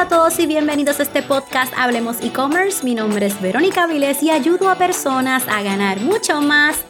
a todos y bienvenidos a este podcast Hablemos e-commerce. Mi nombre es Verónica Viles y ayudo a personas a ganar mucho más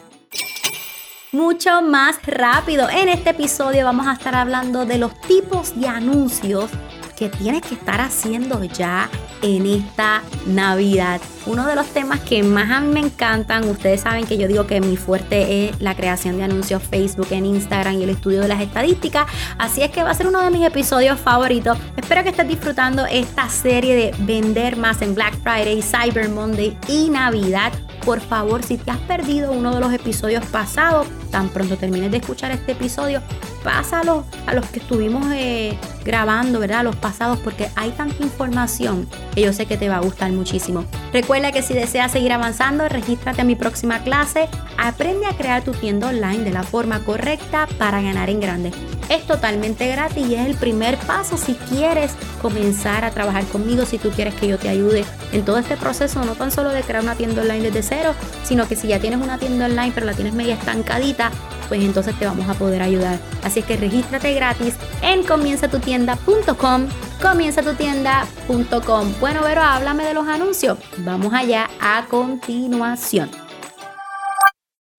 mucho más rápido. En este episodio vamos a estar hablando de los tipos de anuncios que tienes que estar haciendo ya en esta Navidad. Uno de los temas que más me encantan, ustedes saben que yo digo que mi fuerte es la creación de anuncios Facebook en Instagram y el estudio de las estadísticas, así es que va a ser uno de mis episodios favoritos. Espero que estés disfrutando esta serie de vender más en Black Friday, Cyber Monday y Navidad. Por favor, si te has perdido uno de los episodios pasados, tan pronto termines de escuchar este episodio, pásalo a los que estuvimos eh, grabando, ¿verdad? Los pasados, porque hay tanta información que yo sé que te va a gustar muchísimo. Recuerda que si deseas seguir avanzando, regístrate a mi próxima clase. Aprende a crear tu tienda online de la forma correcta para ganar en grande. Es totalmente gratis y es el primer paso si quieres comenzar a trabajar conmigo, si tú quieres que yo te ayude en todo este proceso, no tan solo de crear una tienda online desde cero, sino que si ya tienes una tienda online pero la tienes media estancadita, pues entonces te vamos a poder ayudar. Así es que regístrate gratis en comienzatutienda.com comienzatutienda.com. Bueno, pero háblame de los anuncios. Vamos allá a continuación.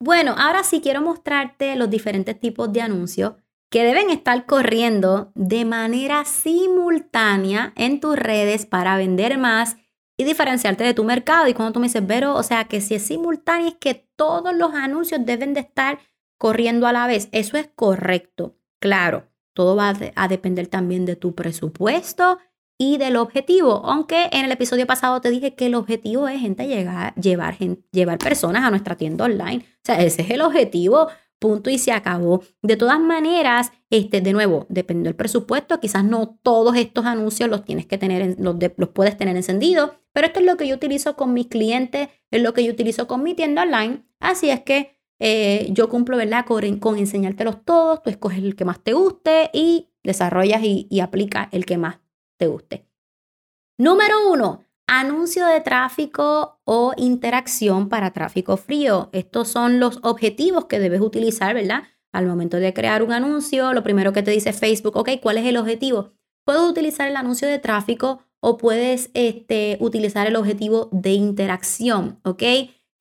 Bueno, ahora sí quiero mostrarte los diferentes tipos de anuncios que deben estar corriendo de manera simultánea en tus redes para vender más y diferenciarte de tu mercado. Y cuando tú me dices, pero, o sea, que si es simultáneo es que todos los anuncios deben de estar corriendo a la vez. Eso es correcto, claro. Todo va a depender también de tu presupuesto y del objetivo. Aunque en el episodio pasado te dije que el objetivo es gente llegar, llevar, llevar personas a nuestra tienda online. O sea, ese es el objetivo. Punto y se acabó. De todas maneras, este, de nuevo, depende del presupuesto. Quizás no todos estos anuncios los tienes que tener, los, los puedes tener encendidos. Pero esto es lo que yo utilizo con mis clientes, es lo que yo utilizo con mi tienda online. Así es que eh, yo cumplo, ¿verdad? Con, enseñártelos todos, tú escoges el que más te guste y desarrollas y, y aplica el que más te guste. Número uno, anuncio de tráfico o interacción para tráfico frío. Estos son los objetivos que debes utilizar, ¿verdad? Al momento de crear un anuncio, lo primero que te dice Facebook, ok, ¿cuál es el objetivo? Puedes utilizar el anuncio de tráfico o puedes este, utilizar el objetivo de interacción, ¿ok?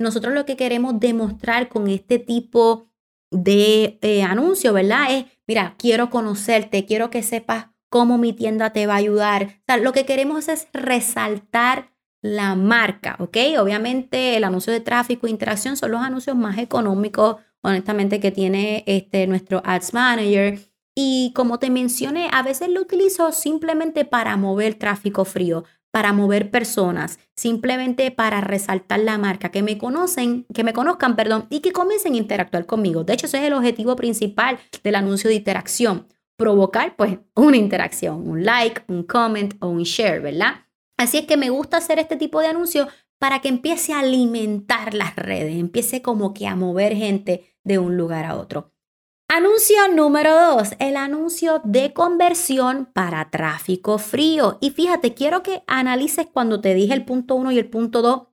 Nosotros lo que queremos demostrar con este tipo de eh, anuncio, ¿verdad? Es, mira, quiero conocerte, quiero que sepas cómo mi tienda te va a ayudar. Lo que queremos es resaltar la marca, ¿ok? Obviamente el anuncio de tráfico e interacción son los anuncios más económicos, honestamente, que tiene este, nuestro Ads Manager. Y como te mencioné, a veces lo utilizo simplemente para mover tráfico frío, para mover personas, simplemente para resaltar la marca, que me conocen, que me conozcan, perdón, y que comiencen a interactuar conmigo. De hecho, ese es el objetivo principal del anuncio de interacción, provocar pues una interacción, un like, un comment o un share, ¿verdad? Así es que me gusta hacer este tipo de anuncio para que empiece a alimentar las redes, empiece como que a mover gente de un lugar a otro. Anuncio número dos, el anuncio de conversión para tráfico frío. Y fíjate, quiero que analices cuando te dije el punto uno y el punto dos,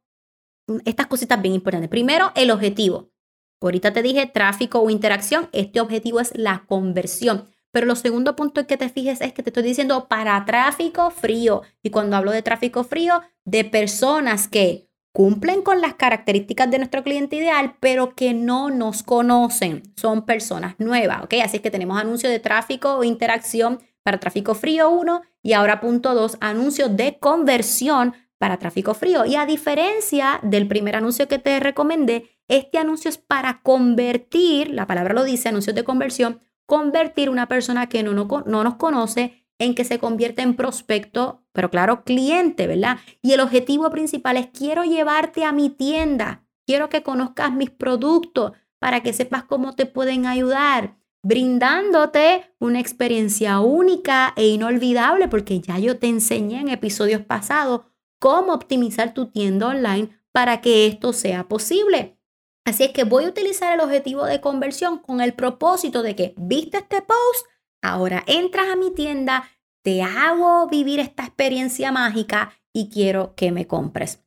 estas cositas bien importantes. Primero, el objetivo. Ahorita te dije tráfico o interacción, este objetivo es la conversión. Pero lo segundo punto que te fijes es que te estoy diciendo para tráfico frío. Y cuando hablo de tráfico frío, de personas que cumplen con las características de nuestro cliente ideal, pero que no nos conocen. Son personas nuevas, ¿ok? Así que tenemos anuncios de tráfico o interacción para tráfico frío 1 y ahora punto 2, anuncios de conversión para tráfico frío. Y a diferencia del primer anuncio que te recomendé, este anuncio es para convertir, la palabra lo dice, anuncios de conversión, convertir una persona que no, no, no nos conoce en que se convierte en prospecto, pero claro, cliente, ¿verdad? Y el objetivo principal es quiero llevarte a mi tienda, quiero que conozcas mis productos para que sepas cómo te pueden ayudar, brindándote una experiencia única e inolvidable, porque ya yo te enseñé en episodios pasados cómo optimizar tu tienda online para que esto sea posible. Así es que voy a utilizar el objetivo de conversión con el propósito de que, viste este post, Ahora entras a mi tienda, te hago vivir esta experiencia mágica y quiero que me compres.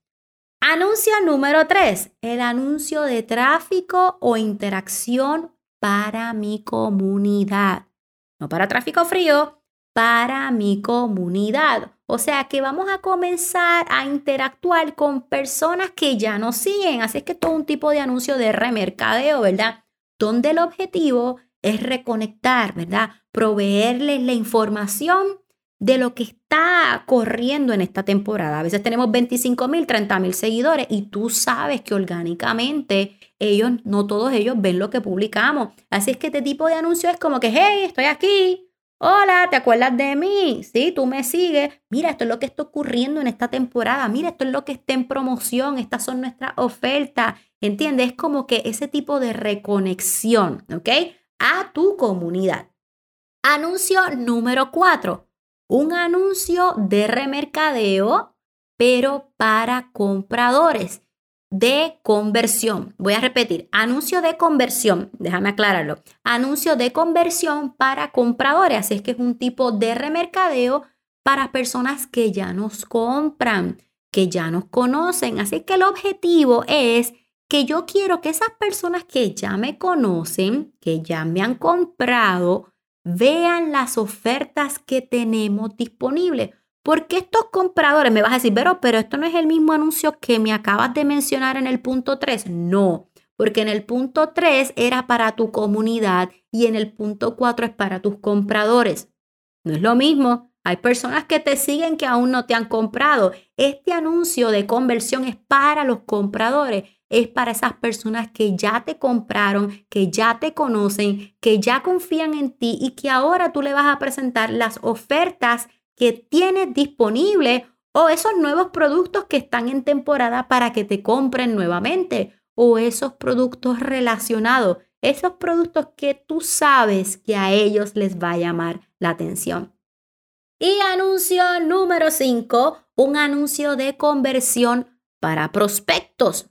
Anuncio número 3, el anuncio de tráfico o interacción para mi comunidad. No para tráfico frío, para mi comunidad. O sea que vamos a comenzar a interactuar con personas que ya nos siguen. Así es que todo un tipo de anuncio de remercadeo, ¿verdad? Donde el objetivo es reconectar, ¿verdad? Proveerles la información de lo que está corriendo en esta temporada. A veces tenemos 25 mil, 30 mil seguidores y tú sabes que orgánicamente ellos, no todos ellos ven lo que publicamos. Así es que este tipo de anuncio es como que, hey, estoy aquí, Hola, ¿te acuerdas de mí? Sí, tú me sigues. Mira, esto es lo que está ocurriendo en esta temporada. Mira, esto es lo que está en promoción. Estas son nuestras ofertas. ¿Entiendes? Es como que ese tipo de reconexión, ¿ok? A tu comunidad. Anuncio número cuatro. Un anuncio de remercadeo, pero para compradores de conversión. Voy a repetir, anuncio de conversión, déjame aclararlo. Anuncio de conversión para compradores, así es que es un tipo de remercadeo para personas que ya nos compran, que ya nos conocen. Así que el objetivo es que yo quiero que esas personas que ya me conocen, que ya me han comprado, vean las ofertas que tenemos disponibles. Porque estos compradores me vas a decir, pero, pero esto no es el mismo anuncio que me acabas de mencionar en el punto 3. No, porque en el punto 3 era para tu comunidad y en el punto 4 es para tus compradores. No es lo mismo. Hay personas que te siguen que aún no te han comprado. Este anuncio de conversión es para los compradores, es para esas personas que ya te compraron, que ya te conocen, que ya confían en ti y que ahora tú le vas a presentar las ofertas que tienes disponible o esos nuevos productos que están en temporada para que te compren nuevamente o esos productos relacionados, esos productos que tú sabes que a ellos les va a llamar la atención. Y anuncio número 5, un anuncio de conversión para prospectos.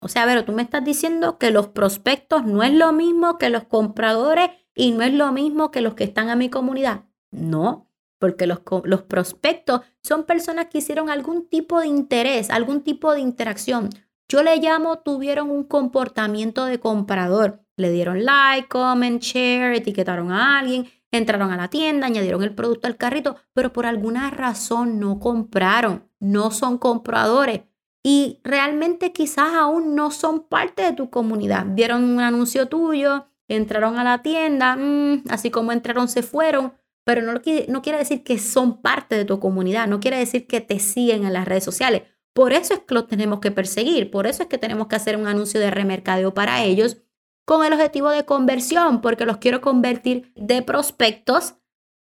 O sea, pero tú me estás diciendo que los prospectos no es lo mismo que los compradores y no es lo mismo que los que están a mi comunidad. No, porque los, los prospectos son personas que hicieron algún tipo de interés, algún tipo de interacción. Yo le llamo, tuvieron un comportamiento de comprador. Le dieron like, comment, share, etiquetaron a alguien, entraron a la tienda, añadieron el producto al carrito, pero por alguna razón no compraron, no son compradores. Y realmente quizás aún no son parte de tu comunidad. Vieron un anuncio tuyo, entraron a la tienda, mm, así como entraron se fueron, pero no, no quiere decir que son parte de tu comunidad, no quiere decir que te siguen en las redes sociales. Por eso es que los tenemos que perseguir, por eso es que tenemos que hacer un anuncio de remercadeo para ellos con el objetivo de conversión, porque los quiero convertir de prospectos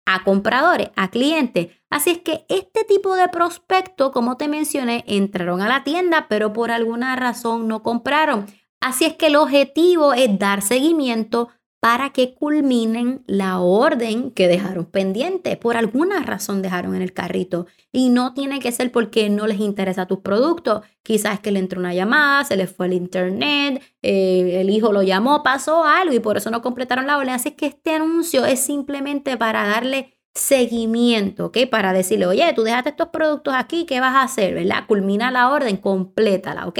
a compradores, a clientes. Así es que este tipo de prospecto, como te mencioné, entraron a la tienda, pero por alguna razón no compraron. Así es que el objetivo es dar seguimiento para que culminen la orden que dejaron pendiente. Por alguna razón dejaron en el carrito. Y no tiene que ser porque no les interesa tus productos. Quizás que le entró una llamada, se les fue el internet, eh, el hijo lo llamó, pasó algo y por eso no completaron la orden. Así que este anuncio es simplemente para darle seguimiento, ¿ok? Para decirle, oye, tú dejaste estos productos aquí, ¿qué vas a hacer? ¿Verdad? Culmina la orden, complétala, ¿ok?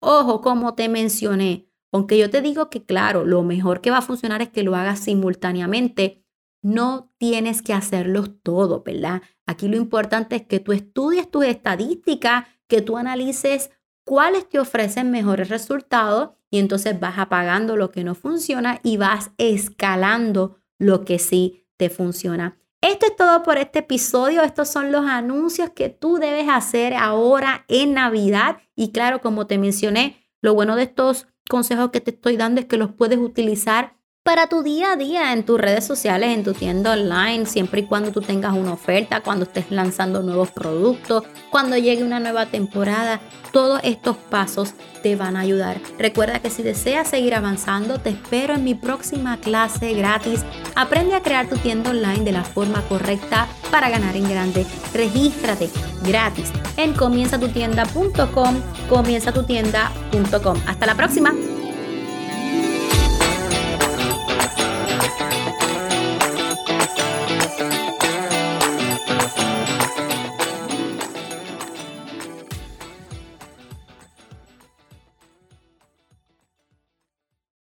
Ojo, como te mencioné, aunque yo te digo que, claro, lo mejor que va a funcionar es que lo hagas simultáneamente, no tienes que hacerlos todos, ¿verdad? Aquí lo importante es que tú estudies tus estadísticas, que tú analices cuáles te ofrecen mejores resultados y entonces vas apagando lo que no funciona y vas escalando lo que sí te funciona. Esto es todo por este episodio. Estos son los anuncios que tú debes hacer ahora en Navidad. Y claro, como te mencioné, lo bueno de estos consejos que te estoy dando es que los puedes utilizar para tu día a día en tus redes sociales, en tu tienda online, siempre y cuando tú tengas una oferta, cuando estés lanzando nuevos productos, cuando llegue una nueva temporada. Todos estos pasos te van a ayudar. Recuerda que si deseas seguir avanzando, te espero en mi próxima clase gratis. Aprende a crear tu tienda online de la forma correcta para ganar en grande. Regístrate gratis en comienzatutienda.com, comienzatutienda.com. Hasta la próxima.